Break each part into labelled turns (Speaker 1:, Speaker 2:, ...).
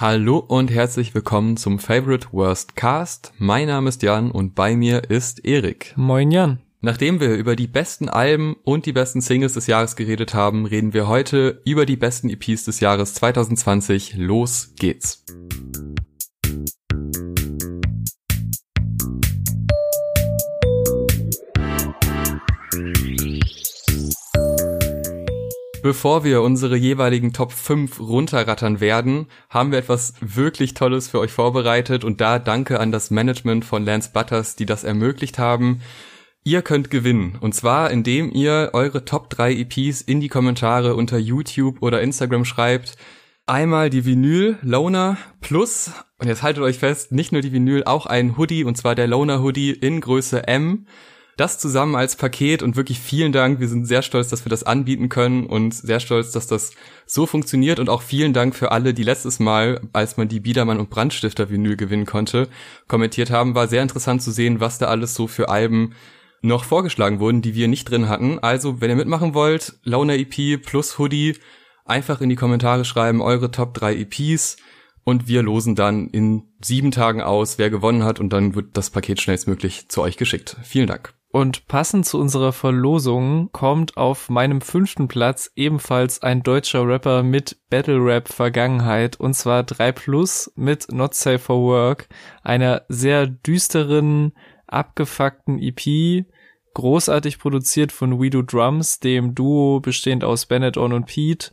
Speaker 1: Hallo und herzlich willkommen zum Favorite Worst Cast. Mein Name ist Jan und bei mir ist Erik.
Speaker 2: Moin Jan.
Speaker 1: Nachdem wir über die besten Alben und die besten Singles des Jahres geredet haben, reden wir heute über die besten EPs des Jahres 2020. Los geht's. Bevor wir unsere jeweiligen Top 5 runterrattern werden, haben wir etwas wirklich Tolles für euch vorbereitet und da danke an das Management von Lance Butters, die das ermöglicht haben. Ihr könnt gewinnen und zwar indem ihr eure Top 3 EPs in die Kommentare unter YouTube oder Instagram schreibt. Einmal die Vinyl Loner plus und jetzt haltet euch fest, nicht nur die Vinyl, auch ein Hoodie und zwar der Loner Hoodie in Größe M das zusammen als Paket und wirklich vielen Dank. Wir sind sehr stolz, dass wir das anbieten können und sehr stolz, dass das so funktioniert und auch vielen Dank für alle, die letztes Mal, als man die Biedermann und Brandstifter Vinyl gewinnen konnte, kommentiert haben. War sehr interessant zu sehen, was da alles so für Alben noch vorgeschlagen wurden, die wir nicht drin hatten. Also, wenn ihr mitmachen wollt, Launa EP plus Hoodie, einfach in die Kommentare schreiben, eure Top 3 EPs und wir losen dann in sieben Tagen aus, wer gewonnen hat und dann wird das Paket schnellstmöglich zu euch geschickt. Vielen Dank.
Speaker 2: Und passend zu unserer Verlosung kommt auf meinem fünften Platz ebenfalls ein deutscher Rapper mit Battle Rap Vergangenheit und zwar 3 Plus mit Not Safe for Work, einer sehr düsteren, abgefuckten EP, großartig produziert von We Do Drums, dem Duo bestehend aus Bennett On und Pete,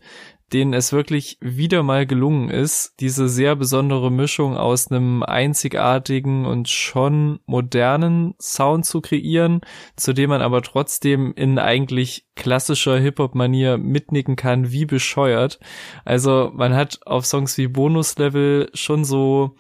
Speaker 2: denen es wirklich wieder mal gelungen ist, diese sehr besondere Mischung aus einem einzigartigen und schon modernen Sound zu kreieren, zu dem man aber trotzdem in eigentlich klassischer Hip-Hop-Manier mitnicken kann, wie bescheuert. Also man hat auf Songs wie Bonus-Level schon so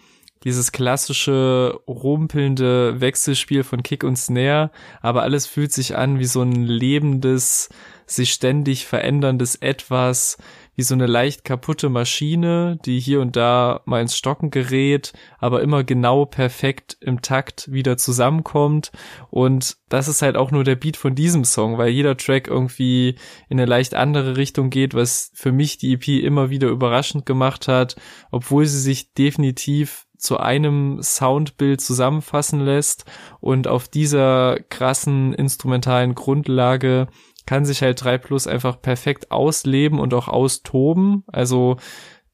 Speaker 2: dieses klassische rumpelnde Wechselspiel von Kick und Snare, aber alles fühlt sich an wie so ein lebendes, sich ständig veränderndes Etwas, wie so eine leicht kaputte Maschine, die hier und da mal ins Stocken gerät, aber immer genau perfekt im Takt wieder zusammenkommt. Und das ist halt auch nur der Beat von diesem Song, weil jeder Track irgendwie in eine leicht andere Richtung geht, was für mich die EP immer wieder überraschend gemacht hat, obwohl sie sich definitiv zu einem Soundbild zusammenfassen lässt und auf dieser krassen instrumentalen Grundlage kann sich halt 3 Plus einfach perfekt ausleben und auch austoben. Also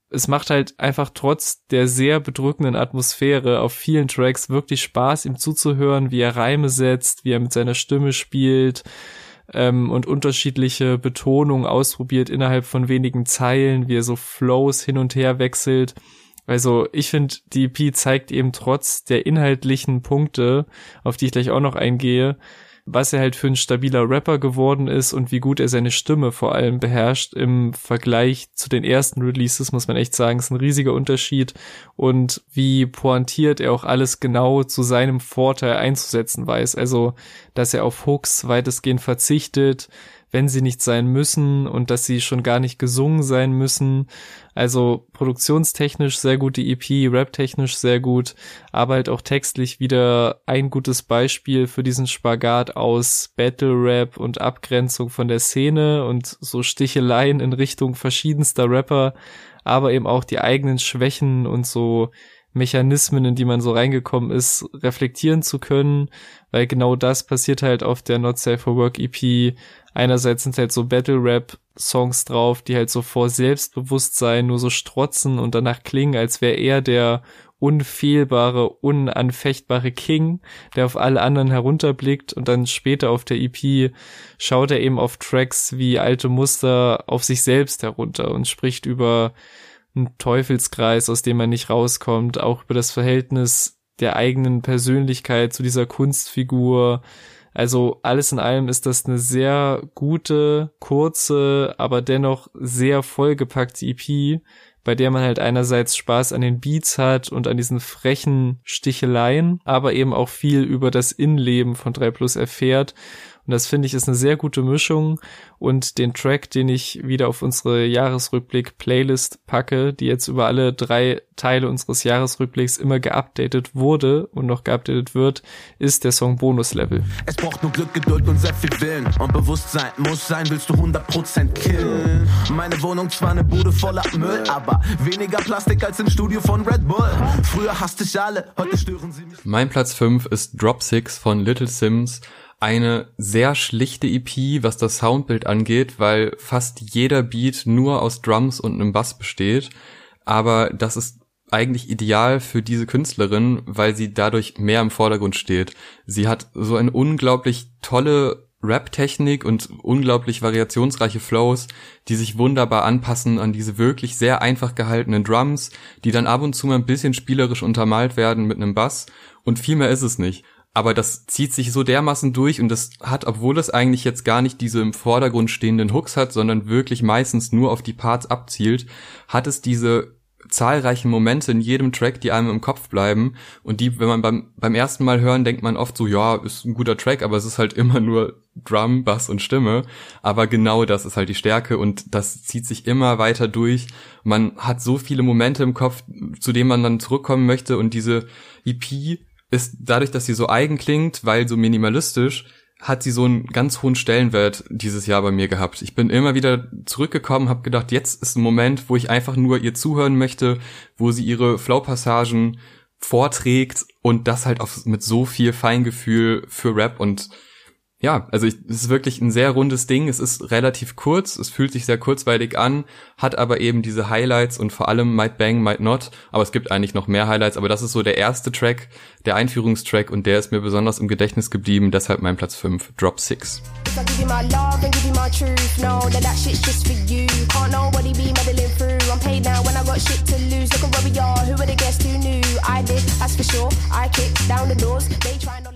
Speaker 2: es macht halt einfach trotz der sehr bedrückenden Atmosphäre auf vielen Tracks wirklich Spaß, ihm zuzuhören, wie er Reime setzt, wie er mit seiner Stimme spielt ähm, und unterschiedliche Betonungen ausprobiert innerhalb von wenigen Zeilen, wie er so Flows hin und her wechselt. Also ich finde, die EP zeigt eben trotz der inhaltlichen Punkte, auf die ich gleich auch noch eingehe, was er halt für ein stabiler Rapper geworden ist und wie gut er seine Stimme vor allem beherrscht im Vergleich zu den ersten Releases, muss man echt sagen, ist ein riesiger Unterschied und wie pointiert er auch alles genau zu seinem Vorteil einzusetzen weiß. Also, dass er auf Hooks weitestgehend verzichtet, wenn sie nicht sein müssen und dass sie schon gar nicht gesungen sein müssen. Also produktionstechnisch sehr gut die EP, raptechnisch sehr gut, aber halt auch textlich wieder ein gutes Beispiel für diesen Spagat aus Battle Rap und Abgrenzung von der Szene und so Sticheleien in Richtung verschiedenster Rapper, aber eben auch die eigenen Schwächen und so Mechanismen, in die man so reingekommen ist, reflektieren zu können, weil genau das passiert halt auf der Not Safe for Work EP einerseits sind halt so Battle Rap Songs drauf, die halt so vor Selbstbewusstsein nur so strotzen und danach klingen, als wäre er der unfehlbare, unanfechtbare King, der auf alle anderen herunterblickt und dann später auf der EP schaut er eben auf Tracks wie alte Muster auf sich selbst herunter und spricht über einen Teufelskreis, aus dem man nicht rauskommt, auch über das Verhältnis der eigenen Persönlichkeit zu dieser Kunstfigur, also alles in allem ist das eine sehr gute, kurze, aber dennoch sehr vollgepackte EP, bei der man halt einerseits Spaß an den Beats hat und an diesen frechen Sticheleien, aber eben auch viel über das Innenleben von 3 Plus erfährt. Und das finde ich ist eine sehr gute Mischung und den Track, den ich wieder auf unsere Jahresrückblick-Playlist packe, die jetzt über alle drei Teile unseres Jahresrückblicks immer geupdatet wurde und noch geupdatet wird, ist der Song Bonus Level.
Speaker 3: Es braucht nur Glück, Geduld und sehr viel Willen und Bewusstsein muss sein, willst du 100% killen. Meine Wohnung zwar eine Bude voller Müll, aber weniger Plastik als im Studio von Red Bull. Früher hasste ich alle, heute stören sie mich.
Speaker 1: Mein Platz 5 ist Drop Six von Little Sims eine sehr schlichte EP, was das Soundbild angeht, weil fast jeder Beat nur aus Drums und einem Bass besteht. Aber das ist eigentlich ideal für diese Künstlerin, weil sie dadurch mehr im Vordergrund steht. Sie hat so eine unglaublich tolle Rap-Technik und unglaublich variationsreiche Flows, die sich wunderbar anpassen an diese wirklich sehr einfach gehaltenen Drums, die dann ab und zu mal ein bisschen spielerisch untermalt werden mit einem Bass und viel mehr ist es nicht aber das zieht sich so dermaßen durch und das hat, obwohl es eigentlich jetzt gar nicht diese im Vordergrund stehenden Hooks hat, sondern wirklich meistens nur auf die Parts abzielt, hat es diese zahlreichen Momente in jedem Track, die einem im Kopf bleiben und die, wenn man beim, beim ersten Mal hören, denkt man oft so, ja, ist ein guter Track, aber es ist halt immer nur Drum, Bass und Stimme, aber genau das ist halt die Stärke und das zieht sich immer weiter durch. Man hat so viele Momente im Kopf, zu denen man dann zurückkommen möchte und diese EP ist dadurch, dass sie so eigen klingt, weil so minimalistisch, hat sie so einen ganz hohen Stellenwert dieses Jahr bei mir gehabt. Ich bin immer wieder zurückgekommen, habe gedacht, jetzt ist ein Moment, wo ich einfach nur ihr zuhören möchte, wo sie ihre Flow-Passagen vorträgt und das halt auf, mit so viel Feingefühl für Rap und ja, also ich, es ist wirklich ein sehr rundes Ding. Es ist relativ kurz, es fühlt sich sehr kurzweilig an, hat aber eben diese Highlights und vor allem Might Bang, Might Not. Aber es gibt eigentlich noch mehr Highlights, aber das ist so der erste Track, der Einführungstrack und der ist mir besonders im Gedächtnis geblieben, deshalb mein Platz 5, Drop 6.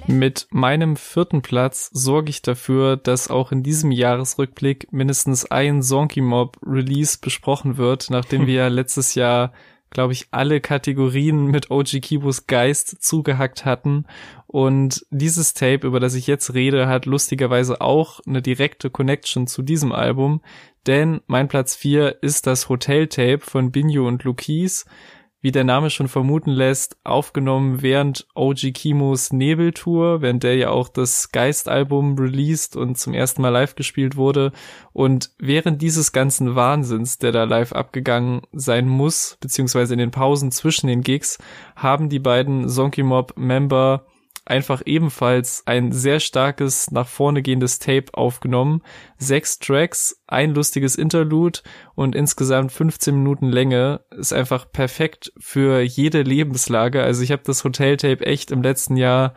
Speaker 2: Mit meinem vierten Platz sorge ich dafür, dass auch in diesem Jahresrückblick mindestens ein Zonky Mob Release besprochen wird, nachdem wir ja letztes Jahr glaube ich, alle Kategorien mit OG Kibos Geist zugehackt hatten. Und dieses Tape, über das ich jetzt rede, hat lustigerweise auch eine direkte Connection zu diesem Album, denn mein Platz 4 ist das Hotel Tape von Binjo und Lukis wie der Name schon vermuten lässt, aufgenommen während OG Kimos Nebeltour, während der ja auch das Geist-Album released und zum ersten Mal live gespielt wurde. Und während dieses ganzen Wahnsinns, der da live abgegangen sein muss, beziehungsweise in den Pausen zwischen den Gigs, haben die beiden Zonky Mob Member einfach ebenfalls ein sehr starkes nach vorne gehendes Tape aufgenommen. Sechs Tracks, ein lustiges Interlude und insgesamt 15 Minuten Länge ist einfach perfekt für jede Lebenslage. Also ich habe das Hotel-Tape echt im letzten Jahr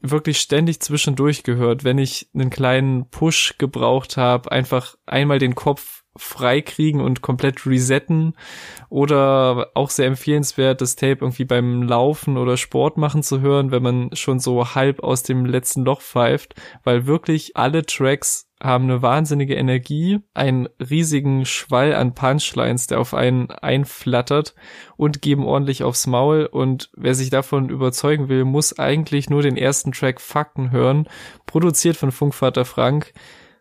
Speaker 2: wirklich ständig zwischendurch gehört, wenn ich einen kleinen Push gebraucht habe, einfach einmal den Kopf freikriegen und komplett resetten oder auch sehr empfehlenswert, das Tape irgendwie beim Laufen oder Sport machen zu hören, wenn man schon so halb aus dem letzten Loch pfeift, weil wirklich alle Tracks haben eine wahnsinnige Energie, einen riesigen Schwall an Punchlines, der auf einen einflattert und geben ordentlich aufs Maul. Und wer sich davon überzeugen will, muss eigentlich nur den ersten Track Fakten hören, produziert von Funkvater Frank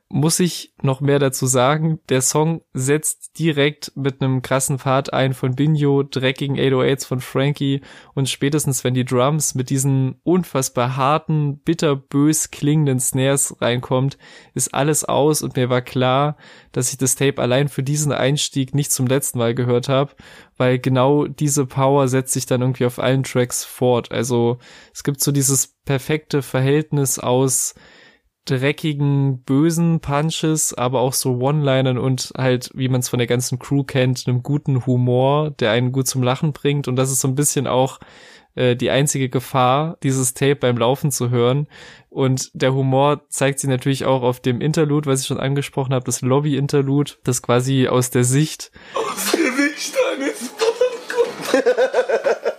Speaker 2: muss ich noch mehr dazu sagen. Der Song setzt direkt mit einem krassen Part ein von Binjo, dreckigen 808s von Frankie und spätestens wenn die Drums mit diesen unfassbar harten, bitterbös klingenden Snares reinkommt, ist alles aus und mir war klar, dass ich das Tape allein für diesen Einstieg nicht zum letzten Mal gehört habe, weil genau diese Power setzt sich dann irgendwie auf allen Tracks fort. Also es gibt so dieses perfekte Verhältnis aus dreckigen, bösen Punches, aber auch so One-Linern und halt, wie man es von der ganzen Crew kennt, einem guten Humor, der einen gut zum Lachen bringt. Und das ist so ein bisschen auch äh, die einzige Gefahr, dieses Tape beim Laufen zu hören. Und der Humor zeigt sich natürlich auch auf dem Interlude, was ich schon angesprochen habe, das Lobby-Interlude, das quasi aus der Sicht
Speaker 3: aus der Sicht eines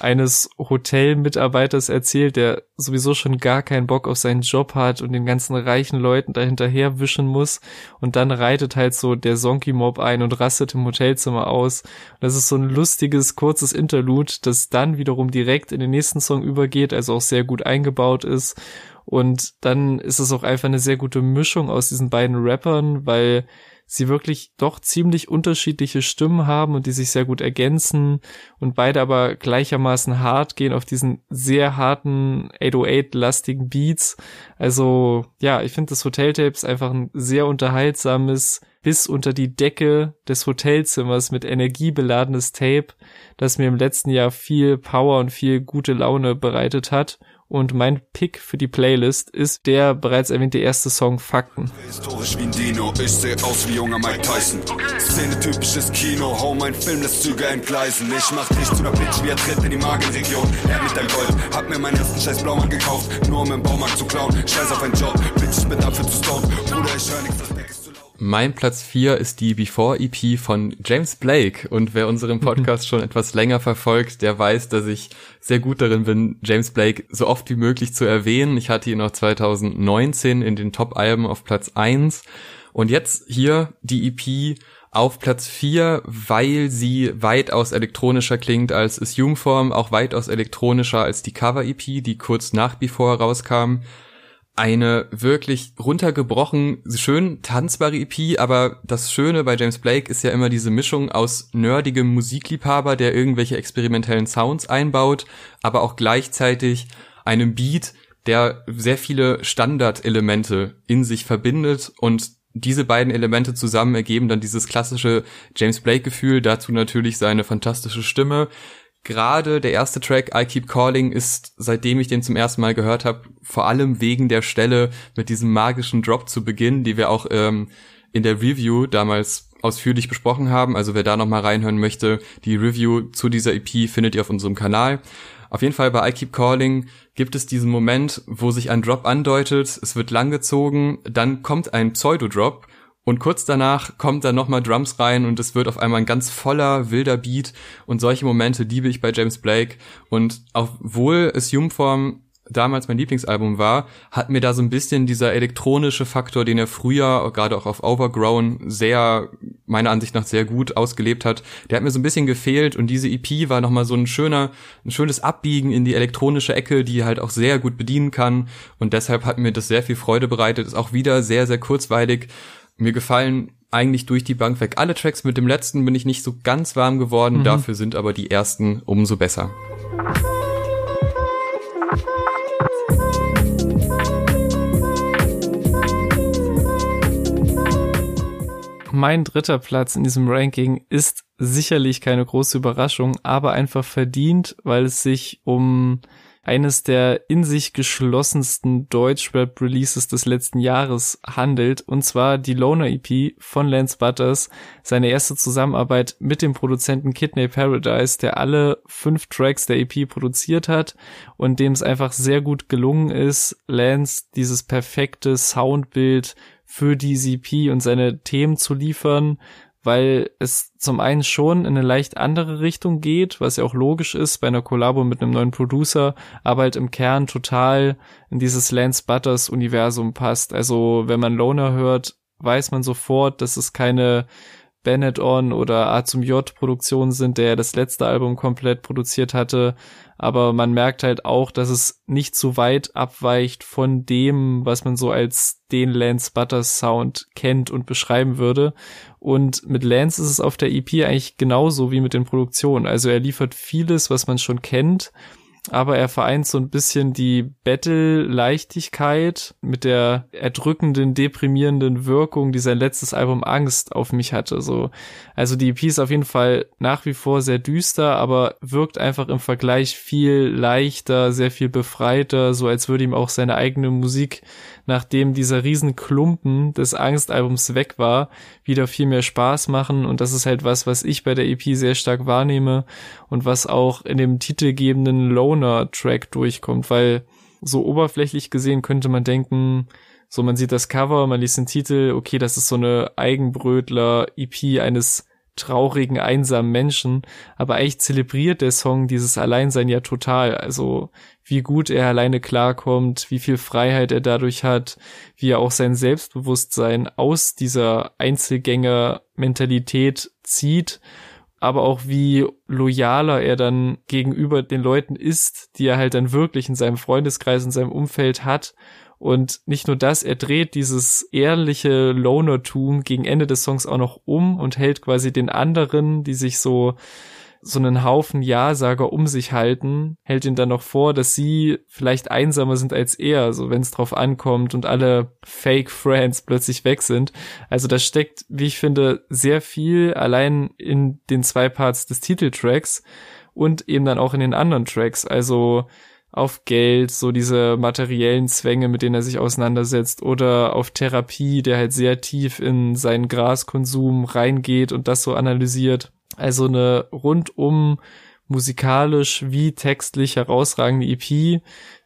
Speaker 2: eines Hotelmitarbeiters erzählt, der sowieso schon gar keinen Bock auf seinen Job hat und den ganzen reichen Leuten dahinterher wischen muss und dann reitet halt so der Sonky Mob ein und rastet im Hotelzimmer aus. Und das ist so ein lustiges, kurzes Interlude, das dann wiederum direkt in den nächsten Song übergeht, also auch sehr gut eingebaut ist Und dann ist es auch einfach eine sehr gute Mischung aus diesen beiden Rappern, weil sie wirklich doch ziemlich unterschiedliche Stimmen haben und die sich sehr gut ergänzen und beide aber gleichermaßen hart gehen auf diesen sehr harten 808-lastigen Beats. Also ja, ich finde das Hotel Tapes einfach ein sehr unterhaltsames, bis unter die Decke des Hotelzimmers mit Energie beladenes Tape, das mir im letzten Jahr viel Power und viel gute Laune bereitet hat und mein Pick für die Playlist ist der bereits erwähnte erste Song Fakten. Historisch wie ein Dino, ich seh aus wie junger Mike Tyson. Szene typisches Kino, hau mein Film, das Züge entgleisen. Ich mach dich zu einer Bitch, wie er tritt in die Magenregion. Er mit dein Gold, hab mir meinen ersten scheiß Blaumann gekauft, nur um im Baumarkt zu klauen. Scheiß auf einen Job, Bitch, ich bin dafür zu stoned. Bruder, ich hör nix, das Back ist zu.
Speaker 1: Mein Platz 4 ist die Before EP von James Blake. Und wer unseren Podcast schon etwas länger verfolgt, der weiß, dass ich sehr gut darin bin, James Blake so oft wie möglich zu erwähnen. Ich hatte ihn noch 2019 in den Top-Alben auf Platz 1 und jetzt hier die EP auf Platz 4, weil sie weitaus elektronischer klingt als Assume-Form, auch weitaus elektronischer als die Cover-EP, die kurz nach Before rauskam eine wirklich runtergebrochen, schön tanzbare EP, aber das Schöne bei James Blake ist ja immer diese Mischung aus nerdigem Musikliebhaber, der irgendwelche experimentellen Sounds einbaut, aber auch gleichzeitig einem Beat, der sehr viele Standardelemente in sich verbindet. Und diese beiden Elemente zusammen ergeben dann dieses klassische James Blake Gefühl, dazu natürlich seine fantastische Stimme, gerade der erste Track I Keep Calling ist, seitdem ich den zum ersten Mal gehört habe, vor allem wegen der Stelle mit diesem magischen Drop zu Beginn, die wir auch ähm, in der Review damals ausführlich besprochen haben. Also wer da noch mal reinhören möchte, die Review zu dieser EP findet ihr auf unserem Kanal. Auf jeden Fall bei I Keep Calling gibt es diesen Moment, wo sich ein Drop andeutet, es wird langgezogen, dann kommt ein Pseudo-Drop und kurz danach kommt dann nochmal Drums rein und es wird auf einmal ein ganz voller, wilder Beat. Und solche Momente liebe ich bei James Blake. Und obwohl Assume-Form damals mein Lieblingsalbum war, hat mir da so ein bisschen dieser elektronische Faktor, den er früher, gerade auch auf Overgrown, sehr, meiner Ansicht nach sehr gut ausgelebt hat, der hat mir so ein bisschen gefehlt und diese EP war nochmal so ein schöner, ein schönes Abbiegen in die elektronische Ecke, die halt auch sehr gut bedienen kann und deshalb hat mir das sehr viel Freude bereitet, ist auch wieder sehr, sehr kurzweilig mir gefallen eigentlich durch die Bank weg alle Tracks. Mit dem letzten bin ich nicht so ganz warm geworden, mhm. dafür sind aber die ersten umso besser.
Speaker 2: Mein dritter Platz in diesem Ranking ist sicherlich keine große Überraschung, aber einfach verdient, weil es sich um eines der in sich geschlossensten Deutsch-Rap-Releases des letzten Jahres handelt, und zwar die Loner EP von Lance Butters, seine erste Zusammenarbeit mit dem Produzenten Kidney Paradise, der alle fünf Tracks der EP produziert hat und dem es einfach sehr gut gelungen ist, Lance dieses perfekte Soundbild für die EP und seine Themen zu liefern, weil es zum einen schon in eine leicht andere Richtung geht, was ja auch logisch ist bei einer Kollabo mit einem neuen Producer, aber halt im Kern total in dieses Lance Butters Universum passt. Also wenn man Loner hört, weiß man sofort, dass es keine Bennett On oder A zum J Produktionen sind, der das letzte Album komplett produziert hatte, aber man merkt halt auch, dass es nicht so weit abweicht von dem, was man so als den Lance Butters Sound kennt und beschreiben würde. Und mit Lance ist es auf der EP eigentlich genauso wie mit den Produktionen. Also er liefert vieles, was man schon kennt, aber er vereint so ein bisschen die Battle-Leichtigkeit mit der erdrückenden, deprimierenden Wirkung, die sein letztes Album Angst auf mich hatte. So, also die EP ist auf jeden Fall nach wie vor sehr düster, aber wirkt einfach im Vergleich viel leichter, sehr viel befreiter, so als würde ihm auch seine eigene Musik nachdem dieser Riesenklumpen des Angstalbums weg war, wieder viel mehr Spaß machen. Und das ist halt was, was ich bei der EP sehr stark wahrnehme und was auch in dem titelgebenden Loner-Track durchkommt, weil so oberflächlich gesehen könnte man denken, so man sieht das Cover, man liest den Titel, okay, das ist so eine Eigenbrötler-EP eines traurigen, einsamen Menschen. Aber eigentlich zelebriert der Song dieses Alleinsein ja total. Also wie gut er alleine klarkommt, wie viel Freiheit er dadurch hat, wie er auch sein Selbstbewusstsein aus dieser Einzelgänger-Mentalität zieht aber auch wie loyaler er dann gegenüber den Leuten ist, die er halt dann wirklich in seinem Freundeskreis, in seinem Umfeld hat. Und nicht nur das, er dreht dieses ehrliche Lonertum gegen Ende des Songs auch noch um und hält quasi den anderen, die sich so so einen Haufen Ja-Sager um sich halten, hält ihn dann noch vor, dass sie vielleicht einsamer sind als er, so wenn es drauf ankommt und alle Fake Friends plötzlich weg sind. Also da steckt, wie ich finde, sehr viel allein in den zwei Parts des Titeltracks und eben dann auch in den anderen Tracks. Also auf Geld, so diese materiellen Zwänge, mit denen er sich auseinandersetzt, oder auf Therapie, der halt sehr tief in seinen Graskonsum reingeht und das so analysiert. Also eine rundum musikalisch wie textlich herausragende EP,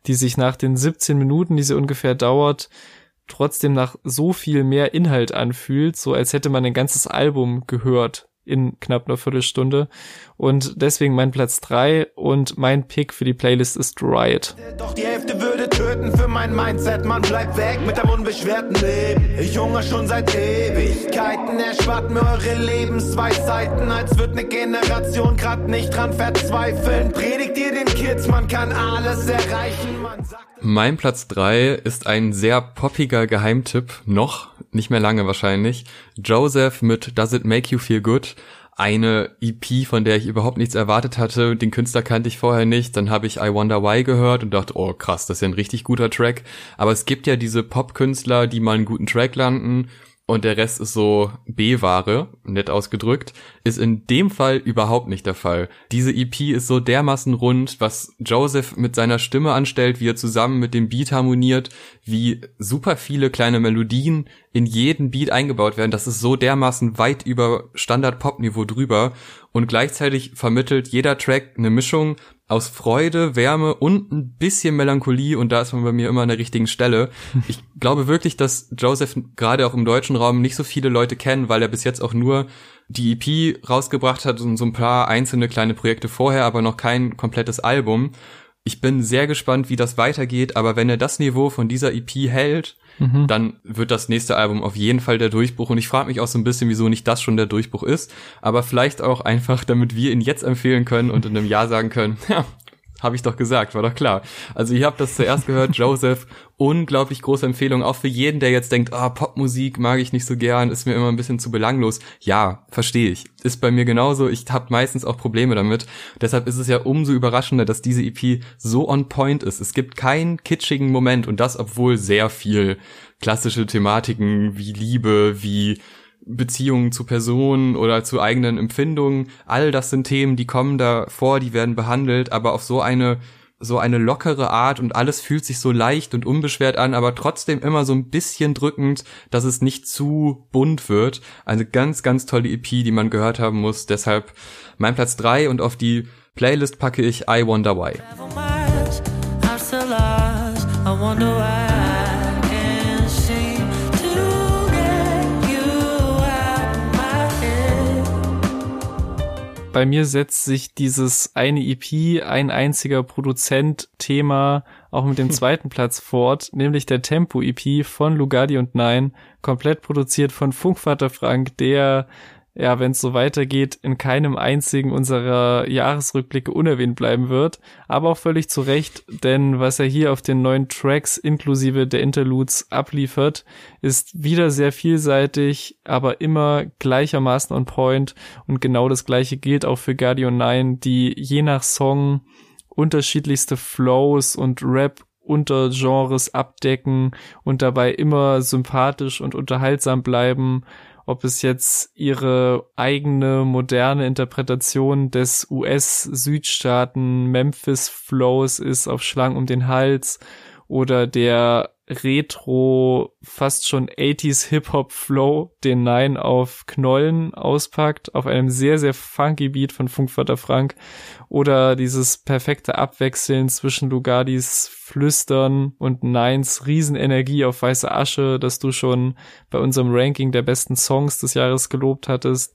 Speaker 2: die sich nach den 17 Minuten, die sie ungefähr dauert, trotzdem nach so viel mehr Inhalt anfühlt, so als hätte man ein ganzes Album gehört in knapp einer Viertelstunde. Und deswegen mein Platz drei und mein Pick für die Playlist ist Riot.
Speaker 3: Doch die Hälfte würde töten für mein Mindset. Man bleibt weg mit dem unbeschwerten Leben. Ich hungere schon seit Ewigkeiten. Erspart mir eure Lebensweisheiten, als wird eine Generation grad nicht dran verzweifeln. Predigt ihr den Kids, man kann alles erreichen.
Speaker 1: Mein Platz drei ist ein sehr poppiger Geheimtipp, noch, nicht mehr lange wahrscheinlich. Joseph mit Does It Make You Feel Good? Eine EP, von der ich überhaupt nichts erwartet hatte. Den Künstler kannte ich vorher nicht. Dann habe ich I Wonder Why gehört und dachte, oh krass, das ist ja ein richtig guter Track. Aber es gibt ja diese Pop-Künstler, die mal einen guten Track landen und der Rest ist so B-Ware, nett ausgedrückt, ist in dem Fall überhaupt nicht der Fall. Diese EP ist so dermaßen rund, was Joseph mit seiner Stimme anstellt, wie er zusammen mit dem Beat harmoniert, wie super viele kleine Melodien in jeden Beat eingebaut werden. Das ist so dermaßen weit über Standard-Pop-Niveau drüber und gleichzeitig vermittelt jeder Track eine Mischung aus Freude, Wärme und ein bisschen Melancholie und da ist man bei mir immer an der richtigen Stelle. Ich glaube wirklich, dass Joseph gerade auch im deutschen Raum nicht so viele Leute kennen, weil er bis jetzt auch nur die EP rausgebracht hat und so ein paar einzelne kleine Projekte vorher, aber noch kein komplettes Album. Ich bin sehr gespannt, wie das weitergeht, aber wenn er das Niveau von dieser EP hält, mhm. dann wird das nächste Album auf jeden Fall der Durchbruch. Und ich frage mich auch so ein bisschen, wieso nicht das schon der Durchbruch ist. Aber vielleicht auch einfach, damit wir ihn jetzt empfehlen können und in einem Jahr sagen können, ja, habe ich doch gesagt, war doch klar. Also ich habe das zuerst gehört, Joseph, unglaublich große Empfehlung, auch für jeden, der jetzt denkt, ah, Popmusik mag ich nicht so gern, ist mir immer ein bisschen zu belanglos. Ja, verstehe ich. Ist bei mir genauso, ich habe meistens auch Probleme damit. Deshalb ist es ja umso überraschender, dass diese EP so on point ist. Es gibt keinen kitschigen Moment und das, obwohl sehr viel klassische Thematiken wie Liebe, wie Beziehungen zu Personen oder zu eigenen Empfindungen, all das sind Themen, die kommen da vor, die werden behandelt, aber auf so eine so eine lockere Art und alles fühlt sich so leicht und unbeschwert an, aber trotzdem immer so ein bisschen drückend, dass es nicht zu bunt wird. Eine ganz, ganz tolle EP, die man gehört haben muss. Deshalb mein Platz drei und auf die Playlist packe ich I Wonder Why.
Speaker 2: Bei mir setzt sich dieses eine EP, ein einziger Produzent-Thema auch mit dem zweiten Platz fort, nämlich der Tempo-EP von Lugardi und Nein, komplett produziert von Funkvater Frank, der ja, wenn es so weitergeht, in keinem einzigen unserer Jahresrückblicke unerwähnt bleiben wird. Aber auch völlig zu Recht, denn was er hier auf den neuen Tracks inklusive der Interludes abliefert, ist wieder sehr vielseitig, aber immer gleichermaßen on point. Und genau das gleiche gilt auch für Guardian 9, die je nach Song unterschiedlichste Flows und Rap Untergenres abdecken und dabei immer sympathisch und unterhaltsam bleiben ob es jetzt ihre eigene moderne Interpretation des US-Südstaaten Memphis Flows ist auf Schlang um den Hals oder der Retro, fast schon 80s Hip-Hop-Flow, den Nine auf Knollen auspackt, auf einem sehr, sehr funky Beat von Funkvater Frank. Oder dieses perfekte Abwechseln zwischen Lugardis Flüstern und Nines Riesenenergie auf weiße Asche, das du schon bei unserem Ranking der besten Songs des Jahres gelobt hattest.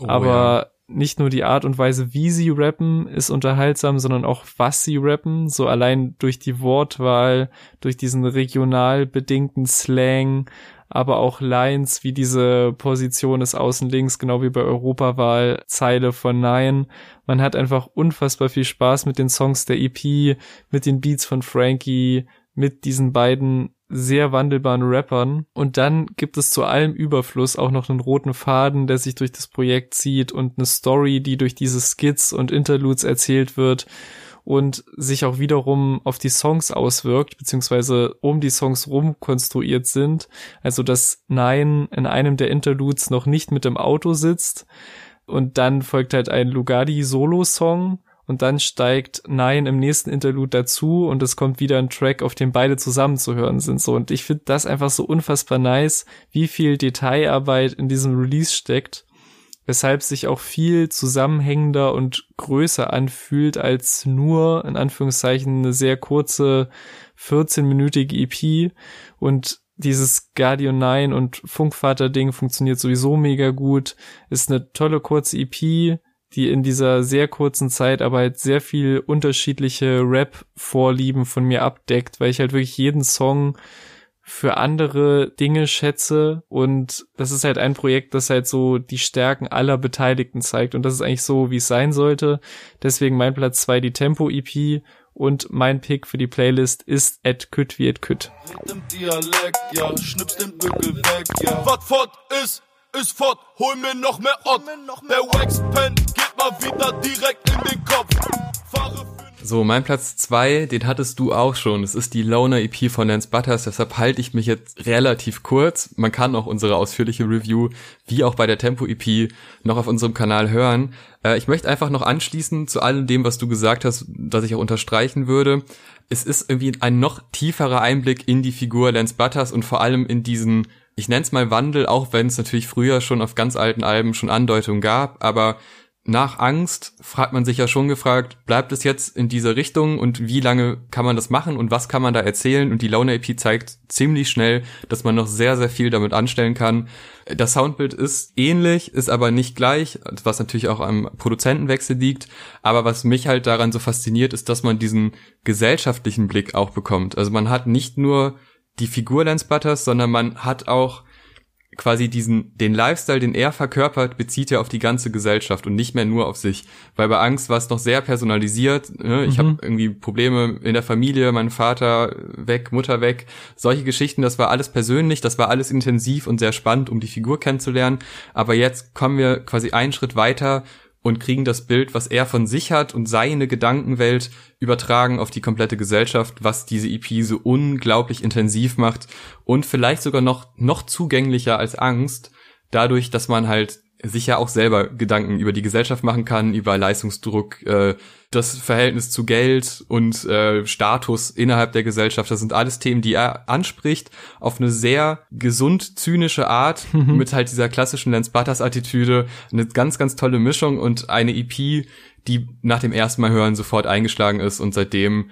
Speaker 2: Oh, Aber ja nicht nur die Art und Weise, wie sie rappen, ist unterhaltsam, sondern auch was sie rappen. So allein durch die Wortwahl, durch diesen regional bedingten Slang, aber auch Lines wie diese Position des Außenlinks, genau wie bei Europawahl, Zeile von Nein. Man hat einfach unfassbar viel Spaß mit den Songs der EP, mit den Beats von Frankie, mit diesen beiden sehr wandelbaren Rappern. Und dann gibt es zu allem Überfluss auch noch einen roten Faden, der sich durch das Projekt zieht und eine Story, die durch diese Skits und Interludes erzählt wird und sich auch wiederum auf die Songs auswirkt, beziehungsweise um die Songs rum konstruiert sind. Also, dass Nein in einem der Interludes noch nicht mit dem Auto sitzt und dann folgt halt ein Lugardi-Solo-Song und dann steigt Nein im nächsten Interlude dazu und es kommt wieder ein Track, auf dem beide zusammen zu hören sind. So und ich finde das einfach so unfassbar nice, wie viel Detailarbeit in diesem Release steckt weshalb sich auch viel zusammenhängender und größer anfühlt als nur in Anführungszeichen eine sehr kurze 14-minütige EP und dieses Guardian 9 und Funkvater Ding funktioniert sowieso mega gut, ist eine tolle kurze EP, die in dieser sehr kurzen Zeit aber halt sehr viel unterschiedliche Rap-Vorlieben von mir abdeckt, weil ich halt wirklich jeden Song für andere Dinge schätze und das ist halt ein Projekt, das halt so die Stärken aller Beteiligten zeigt und das ist eigentlich so, wie es sein sollte. Deswegen mein Platz zwei die Tempo EP und mein Pick für die Playlist ist Ed Kütt wie Ed Kütt. Dialekt, ja, schnippst den Bückel weg, ja. Was fort ist, ist fort, hol mir noch mehr Ott. Der Waxpen geht mal wieder direkt in den Kopf.
Speaker 1: So, mein Platz zwei, den hattest du auch schon. Es ist die Loner EP von Lance Butters, deshalb halte ich mich jetzt relativ kurz. Man kann auch unsere ausführliche Review, wie auch bei der Tempo EP, noch auf unserem Kanal hören. Äh, ich möchte einfach noch anschließen zu allem dem, was du gesagt hast, dass ich auch unterstreichen würde. Es ist irgendwie ein noch tieferer Einblick in die Figur Lance Butters und vor allem in diesen, ich nenne es mal Wandel, auch wenn es natürlich früher schon auf ganz alten Alben schon Andeutungen gab, aber nach Angst fragt man sich ja schon gefragt, bleibt es jetzt in dieser Richtung und wie lange kann man das machen und was kann man da erzählen? Und die Lone AP zeigt ziemlich schnell, dass man noch sehr, sehr viel damit anstellen kann. Das Soundbild ist ähnlich, ist aber nicht gleich, was natürlich auch am Produzentenwechsel liegt. Aber was mich halt daran so fasziniert, ist, dass man diesen gesellschaftlichen Blick auch bekommt. Also man hat nicht nur die Figur Lance Butters, sondern man hat auch quasi diesen, den Lifestyle, den er verkörpert, bezieht er auf die ganze Gesellschaft und nicht mehr nur auf sich. Weil bei Angst war es noch sehr personalisiert. Ne? Ich mhm. habe irgendwie Probleme in der Familie, mein Vater weg, Mutter weg. Solche Geschichten, das war alles persönlich, das war alles intensiv und sehr spannend, um die Figur kennenzulernen. Aber jetzt kommen wir quasi einen Schritt weiter und kriegen das Bild, was er von sich hat und seine Gedankenwelt übertragen auf die komplette Gesellschaft, was diese EP so unglaublich intensiv macht und vielleicht sogar noch, noch zugänglicher als Angst, dadurch, dass man halt sich ja auch selber Gedanken über die Gesellschaft machen kann, über Leistungsdruck, äh, das Verhältnis zu Geld und äh, Status innerhalb der Gesellschaft. Das sind alles Themen, die er anspricht, auf eine sehr gesund zynische Art, mhm. mit halt dieser klassischen Lance Butters Attitüde. Eine ganz, ganz tolle Mischung und eine EP, die nach dem ersten Mal hören sofort eingeschlagen ist und seitdem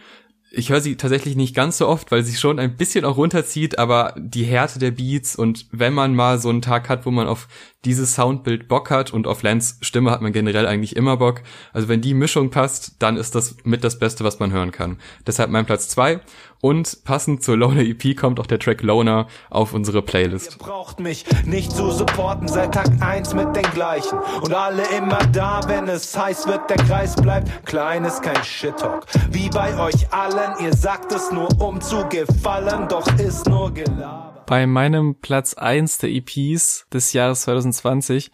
Speaker 1: ich höre sie tatsächlich nicht ganz so oft, weil sie schon ein bisschen auch runterzieht, aber die Härte der Beats und wenn man mal so einen Tag hat, wo man auf dieses Soundbild Bock hat und auf Lance Stimme hat man generell eigentlich immer Bock. Also wenn die Mischung passt, dann ist das mit das Beste, was man hören kann. Deshalb mein Platz zwei und passend zur Loner EP kommt auch der Track Loner auf unsere Playlist.
Speaker 3: Ihr braucht mich nicht zu supporten, seit Tag eins mit den gleichen. Und alle immer da, wenn es heiß wird, der Kreis bleibt klein, ist kein Shit-Talk. Wie bei euch allen, ihr sagt es nur um zu gefallen, doch ist nur Gelaber.
Speaker 2: Bei meinem Platz eins der EPs des Jahres 2020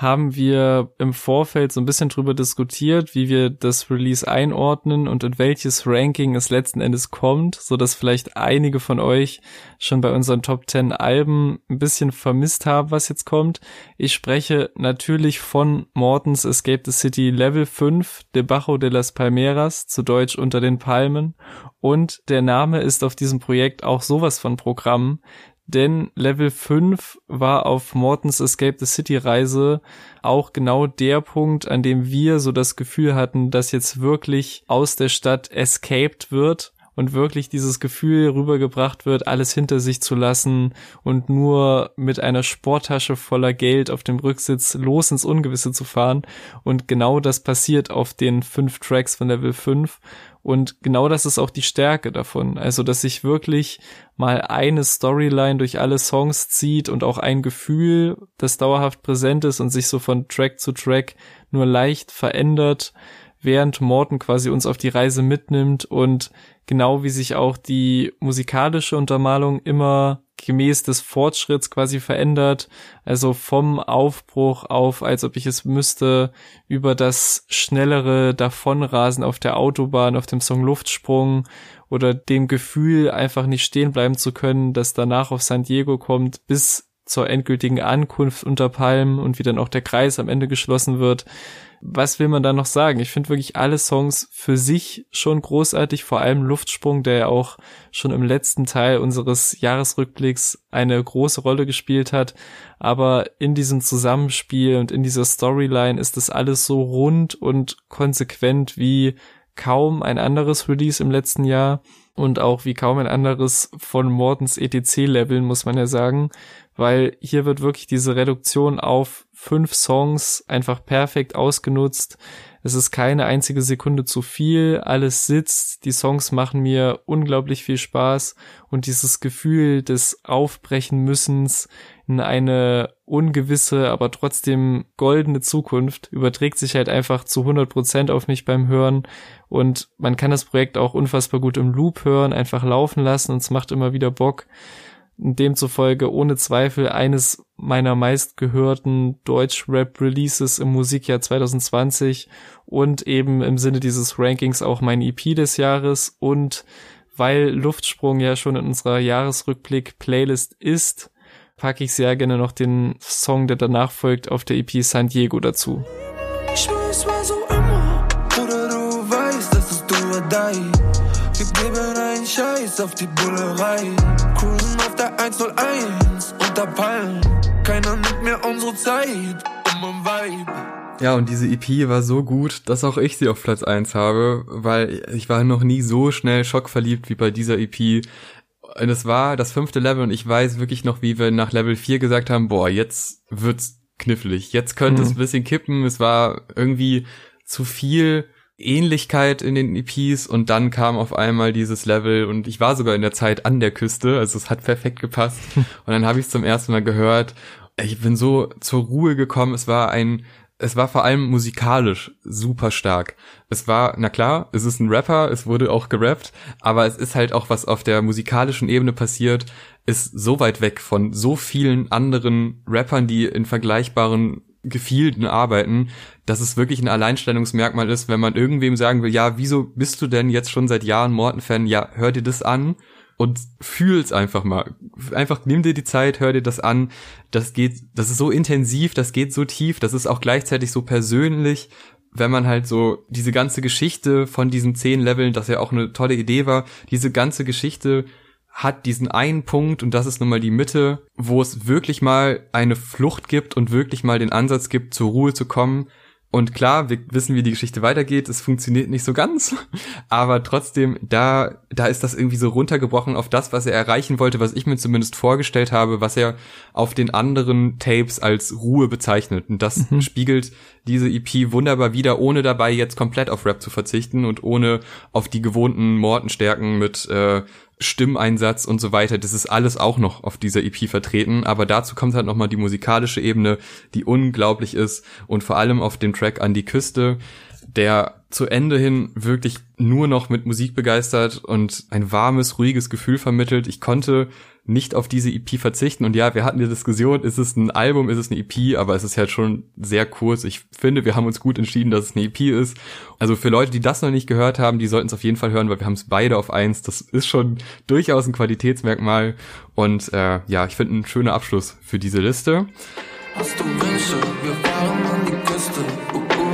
Speaker 2: haben wir im Vorfeld so ein bisschen drüber diskutiert, wie wir das Release einordnen und in welches Ranking es letzten Endes kommt, so dass vielleicht einige von euch schon bei unseren Top 10 Alben ein bisschen vermisst haben, was jetzt kommt. Ich spreche natürlich von Mortens Escape the City Level 5, Debajo de las Palmeras, zu Deutsch unter den Palmen. Und der Name ist auf diesem Projekt auch sowas von Programm, denn Level 5 war auf Mortons Escape the City Reise auch genau der Punkt, an dem wir so das Gefühl hatten, dass jetzt wirklich aus der Stadt escaped wird und wirklich dieses Gefühl rübergebracht wird, alles hinter sich zu lassen und nur mit einer Sporttasche voller Geld auf dem Rücksitz los ins Ungewisse zu fahren. Und genau das passiert auf den fünf Tracks von Level 5. Und genau das ist auch die Stärke davon. Also, dass sich wirklich mal eine Storyline durch alle Songs zieht und auch ein Gefühl, das dauerhaft präsent ist und sich so von Track zu Track nur leicht verändert, während Morton quasi uns auf die Reise mitnimmt und genau wie sich auch die musikalische Untermalung immer gemäß des Fortschritts quasi verändert. Also vom Aufbruch auf, als ob ich es müsste, über das schnellere Davonrasen auf der Autobahn, auf dem Song Luftsprung oder dem Gefühl, einfach nicht stehen bleiben zu können, das danach auf San Diego kommt, bis zur endgültigen Ankunft unter Palmen und wie dann auch der Kreis am Ende geschlossen wird was will man da noch sagen? Ich finde wirklich alle Songs für sich schon großartig, vor allem Luftsprung, der ja auch schon im letzten Teil unseres Jahresrückblicks eine große Rolle gespielt hat. Aber in diesem Zusammenspiel und in dieser Storyline ist das alles so rund und konsequent wie kaum ein anderes Release im letzten Jahr und auch wie kaum ein anderes von Mortens ETC-Leveln, muss man ja sagen, weil hier wird wirklich diese Reduktion auf fünf Songs einfach perfekt ausgenutzt. Es ist keine einzige Sekunde zu viel, alles sitzt, die Songs machen mir unglaublich viel Spaß und dieses Gefühl des Aufbrechen müssens eine ungewisse, aber trotzdem goldene Zukunft überträgt sich halt einfach zu 100 Prozent auf mich beim Hören. Und man kann das Projekt auch unfassbar gut im Loop hören, einfach laufen lassen. Und es macht immer wieder Bock. Demzufolge ohne Zweifel eines meiner meistgehörten Deutsch-Rap-Releases im Musikjahr 2020 und eben im Sinne dieses Rankings auch mein EP des Jahres. Und weil Luftsprung ja schon in unserer Jahresrückblick-Playlist ist, packe ich sehr gerne noch den Song, der danach folgt, auf der EP San Diego dazu. Ich weiß, war so immer, oder du weißt, dass es du Wir geben einen Scheiß auf die Bullerei. Cruisen auf der 101 unter Palmen. Keiner nimmt mehr unsere Zeit um ein Vibe.
Speaker 1: Ja, und diese EP war so gut, dass auch ich sie auf Platz 1 habe, weil ich war noch nie so schnell schockverliebt wie bei dieser EP. Und es war das fünfte Level und ich weiß wirklich noch, wie wir nach Level 4 gesagt haben, boah, jetzt wird's knifflig. Jetzt könnte mhm. es ein bisschen kippen. Es war irgendwie zu viel Ähnlichkeit in den EPs und dann kam auf einmal dieses Level und ich war sogar in der Zeit an der Küste, also es hat perfekt gepasst und dann habe ich es zum ersten Mal gehört. Ich bin so zur Ruhe gekommen, es war ein es war vor allem musikalisch super stark. Es war, na klar, es ist ein Rapper, es wurde auch gerappt, aber es ist halt auch was auf der musikalischen Ebene passiert, ist so weit weg von so vielen anderen Rappern, die in vergleichbaren gefielten Arbeiten, dass es wirklich ein Alleinstellungsmerkmal ist, wenn man irgendwem sagen will, ja, wieso bist du denn jetzt schon seit Jahren Morton-Fan? Ja, hör dir das an und fühl's einfach mal. Einfach nimm dir die Zeit, hör dir das an. Das geht, das ist so intensiv, das geht so tief, das ist auch gleichzeitig so persönlich, wenn man halt so diese ganze Geschichte von diesen zehn Leveln, das ja auch eine tolle Idee war, diese ganze Geschichte hat diesen einen Punkt und das ist nun mal die Mitte, wo es wirklich mal eine Flucht gibt und wirklich mal den Ansatz gibt, zur Ruhe zu kommen. Und klar, wir wissen, wie die Geschichte weitergeht. Es funktioniert nicht so ganz, aber trotzdem, da, da ist das irgendwie so runtergebrochen auf das, was er erreichen wollte, was ich mir zumindest vorgestellt habe, was er auf den anderen Tapes als Ruhe bezeichnet. Und das mhm. spiegelt diese EP wunderbar wieder, ohne dabei jetzt komplett auf Rap zu verzichten und ohne auf die gewohnten Mortenstärken mit äh, Stimmeinsatz und so weiter, das ist alles auch noch auf dieser EP vertreten, aber dazu kommt halt nochmal die musikalische Ebene, die unglaublich ist und vor allem auf dem Track an die Küste, der zu Ende hin wirklich nur noch mit Musik begeistert und ein warmes, ruhiges Gefühl vermittelt. Ich konnte nicht auf diese EP verzichten. Und ja, wir hatten die Diskussion, ist es ein Album, ist es eine EP, aber es ist halt schon sehr kurz. Ich finde, wir haben uns gut entschieden, dass es eine EP ist. Also für Leute, die das noch nicht gehört haben, die sollten es auf jeden Fall hören, weil wir haben es beide auf eins. Das ist schon durchaus ein Qualitätsmerkmal. Und äh, ja, ich finde ein schöner Abschluss für diese Liste. Hast du Wünsche? Wir fahren an die Küste. Uh, uh,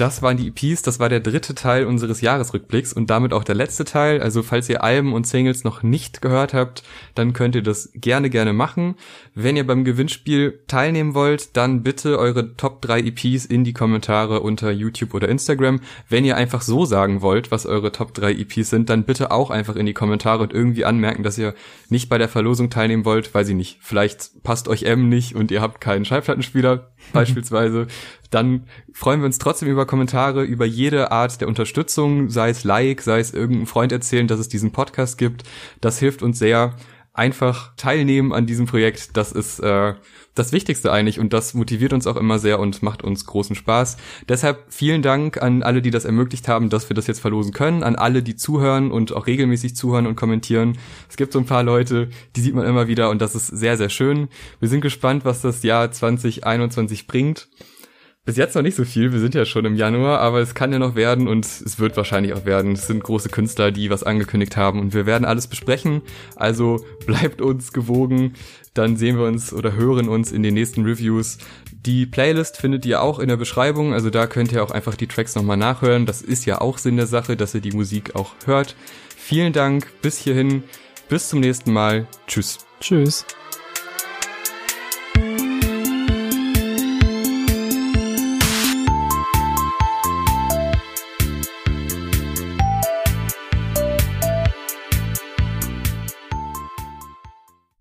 Speaker 1: Das waren die EPs, das war der dritte Teil unseres Jahresrückblicks und damit auch der letzte Teil. Also falls ihr Alben und Singles noch nicht gehört habt, dann könnt ihr das gerne, gerne machen. Wenn ihr beim Gewinnspiel teilnehmen wollt, dann bitte eure Top 3 EPs in die Kommentare unter YouTube oder Instagram. Wenn ihr einfach so sagen wollt, was eure Top 3 EPs sind, dann bitte auch einfach in die Kommentare und irgendwie anmerken, dass ihr nicht bei der Verlosung teilnehmen wollt, weil sie nicht. Vielleicht passt euch M nicht und ihr habt keinen Schallplattenspieler beispielsweise dann freuen wir uns trotzdem über Kommentare, über jede Art der Unterstützung, sei es Like, sei es irgendein Freund erzählen, dass es diesen Podcast gibt. Das hilft uns sehr. Einfach teilnehmen an diesem Projekt, das ist äh, das Wichtigste eigentlich und das motiviert uns auch immer sehr und macht uns großen Spaß. Deshalb vielen Dank an alle, die das ermöglicht haben, dass wir das jetzt verlosen können, an alle, die zuhören und auch regelmäßig zuhören und kommentieren. Es gibt so ein paar Leute, die sieht man immer wieder und das ist sehr, sehr schön. Wir sind gespannt, was das Jahr 2021 bringt bis jetzt noch nicht so viel. Wir sind ja schon im Januar, aber es kann ja noch werden und es wird wahrscheinlich auch werden. Es sind große Künstler, die was angekündigt haben und wir werden alles besprechen. Also bleibt uns gewogen. Dann sehen wir uns oder hören uns in den nächsten Reviews. Die Playlist findet ihr auch in der Beschreibung. Also da könnt ihr auch einfach die Tracks nochmal nachhören. Das ist ja auch Sinn der Sache, dass ihr die Musik auch hört. Vielen Dank bis hierhin. Bis zum nächsten Mal. Tschüss.
Speaker 2: Tschüss.